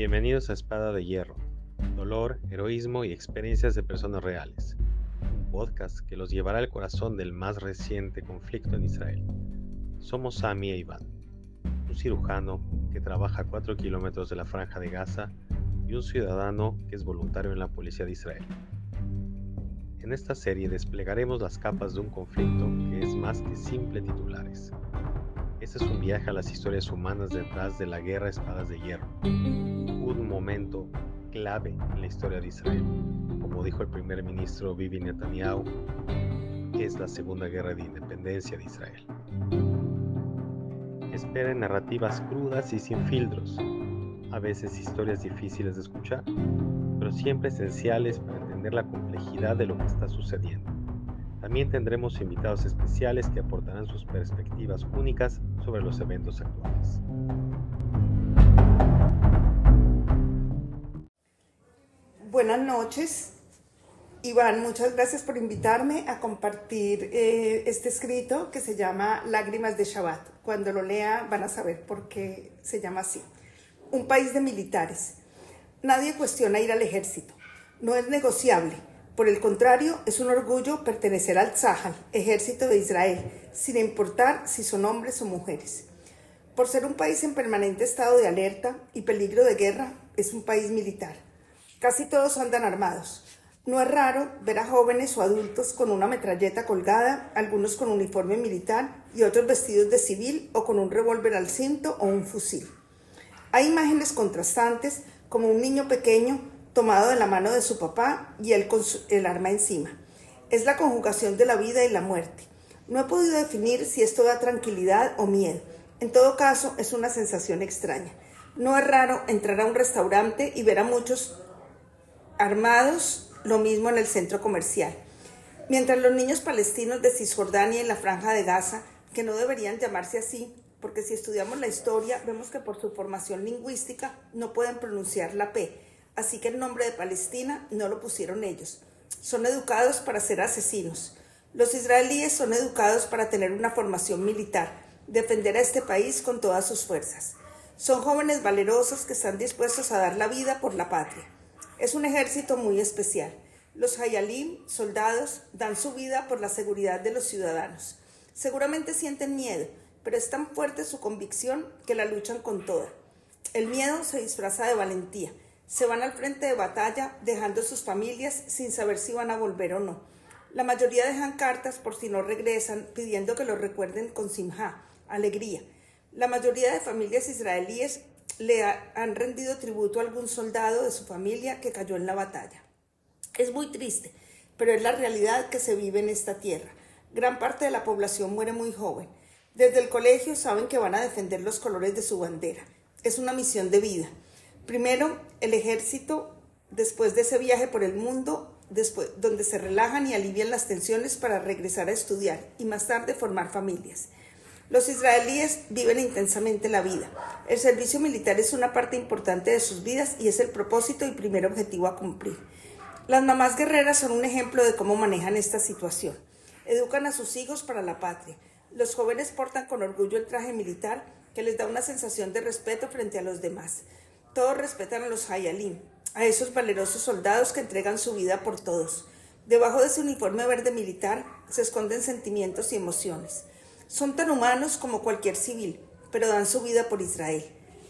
Bienvenidos a Espada de Hierro, dolor, heroísmo y experiencias de personas reales, un podcast que los llevará al corazón del más reciente conflicto en Israel. Somos Sami e Iván, un cirujano que trabaja a 4 kilómetros de la franja de Gaza y un ciudadano que es voluntario en la policía de Israel. En esta serie desplegaremos las capas de un conflicto que es más que simple titulares. Este es un viaje a las historias humanas detrás de la guerra Espadas de Hierro, un momento clave en la historia de Israel, como dijo el primer ministro Bibi Netanyahu, es la segunda guerra de independencia de Israel. Esperen narrativas crudas y sin filtros, a veces historias difíciles de escuchar, pero siempre esenciales para entender la complejidad de lo que está sucediendo. También tendremos invitados especiales que aportarán sus perspectivas únicas sobre los eventos actuales. Buenas noches. Iván, muchas gracias por invitarme a compartir eh, este escrito que se llama Lágrimas de Shabbat. Cuando lo lea van a saber por qué se llama así. Un país de militares. Nadie cuestiona ir al ejército. No es negociable. Por el contrario, es un orgullo pertenecer al Tzahal, ejército de Israel, sin importar si son hombres o mujeres. Por ser un país en permanente estado de alerta y peligro de guerra, es un país militar. Casi todos andan armados. No es raro ver a jóvenes o adultos con una metralleta colgada, algunos con uniforme militar y otros vestidos de civil o con un revólver al cinto o un fusil. Hay imágenes contrastantes como un niño pequeño tomado de la mano de su papá y él con el arma encima. Es la conjugación de la vida y la muerte. No he podido definir si esto da tranquilidad o miedo. En todo caso, es una sensación extraña. No es raro entrar a un restaurante y ver a muchos armados, lo mismo en el centro comercial. Mientras los niños palestinos de Cisjordania y la franja de Gaza, que no deberían llamarse así, porque si estudiamos la historia vemos que por su formación lingüística no pueden pronunciar la P, así que el nombre de Palestina no lo pusieron ellos. Son educados para ser asesinos. Los israelíes son educados para tener una formación militar, defender a este país con todas sus fuerzas. Son jóvenes valerosos que están dispuestos a dar la vida por la patria. Es un ejército muy especial. Los hayalim, soldados, dan su vida por la seguridad de los ciudadanos. Seguramente sienten miedo, pero es tan fuerte su convicción que la luchan con toda. El miedo se disfraza de valentía se van al frente de batalla dejando sus familias sin saber si van a volver o no. La mayoría dejan cartas por si no regresan pidiendo que los recuerden con simha, alegría. La mayoría de familias israelíes le han rendido tributo a algún soldado de su familia que cayó en la batalla. Es muy triste, pero es la realidad que se vive en esta tierra. Gran parte de la población muere muy joven. Desde el colegio saben que van a defender los colores de su bandera. Es una misión de vida. Primero, el ejército, después de ese viaje por el mundo, después, donde se relajan y alivian las tensiones para regresar a estudiar y más tarde formar familias. Los israelíes viven intensamente la vida. El servicio militar es una parte importante de sus vidas y es el propósito y primer objetivo a cumplir. Las mamás guerreras son un ejemplo de cómo manejan esta situación. Educan a sus hijos para la patria. Los jóvenes portan con orgullo el traje militar que les da una sensación de respeto frente a los demás. Todos respetan a los Hayalim, a esos valerosos soldados que entregan su vida por todos. Debajo de ese uniforme verde militar se esconden sentimientos y emociones. Son tan humanos como cualquier civil, pero dan su vida por Israel.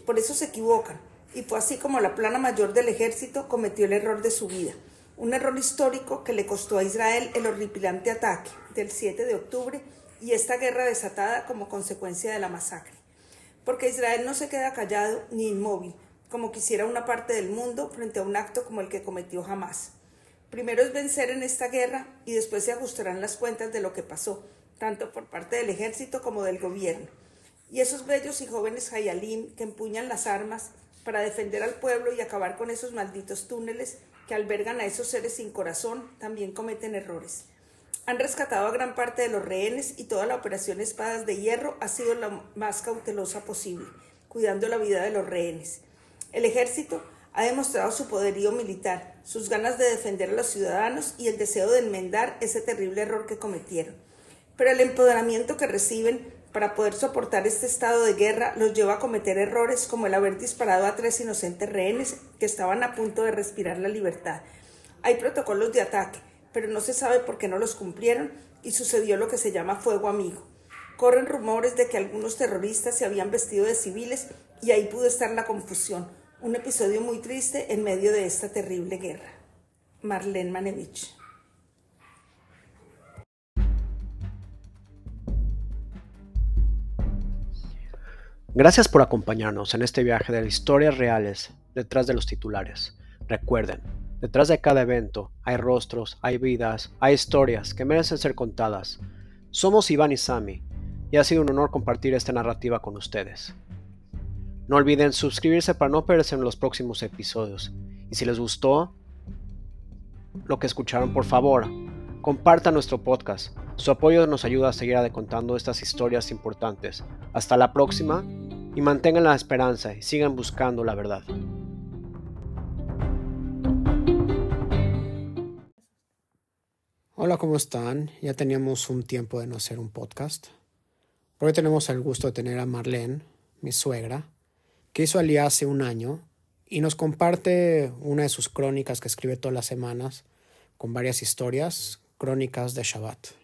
Por eso se equivocan, y fue así como la plana mayor del ejército cometió el error de su vida, un error histórico que le costó a Israel el horripilante ataque del 7 de octubre y esta guerra desatada como consecuencia de la masacre. Porque Israel no se queda callado ni inmóvil, como quisiera una parte del mundo frente a un acto como el que cometió jamás. Primero es vencer en esta guerra y después se ajustarán las cuentas de lo que pasó, tanto por parte del ejército como del gobierno. Y esos bellos y jóvenes Hayalim que empuñan las armas para defender al pueblo y acabar con esos malditos túneles que albergan a esos seres sin corazón, también cometen errores. Han rescatado a gran parte de los rehenes y toda la operación Espadas de Hierro ha sido la más cautelosa posible, cuidando la vida de los rehenes. El ejército ha demostrado su poderío militar, sus ganas de defender a los ciudadanos y el deseo de enmendar ese terrible error que cometieron. Pero el empoderamiento que reciben para poder soportar este estado de guerra los lleva a cometer errores como el haber disparado a tres inocentes rehenes que estaban a punto de respirar la libertad. Hay protocolos de ataque, pero no se sabe por qué no los cumplieron y sucedió lo que se llama fuego amigo. Corren rumores de que algunos terroristas se habían vestido de civiles y ahí pudo estar la confusión. Un episodio muy triste en medio de esta terrible guerra. Marlene Manevich. Gracias por acompañarnos en este viaje de historias reales detrás de los titulares. Recuerden, detrás de cada evento hay rostros, hay vidas, hay historias que merecen ser contadas. Somos Iván y Sami y ha sido un honor compartir esta narrativa con ustedes. No olviden suscribirse para no perderse en los próximos episodios. Y si les gustó lo que escucharon, por favor, compartan nuestro podcast. Su apoyo nos ayuda a seguir contando estas historias importantes. Hasta la próxima y mantengan la esperanza y sigan buscando la verdad. Hola, ¿cómo están? Ya teníamos un tiempo de no hacer un podcast. Hoy tenemos el gusto de tener a Marlene, mi suegra, que hizo allí hace un año y nos comparte una de sus crónicas que escribe todas las semanas con varias historias, crónicas de Shabbat.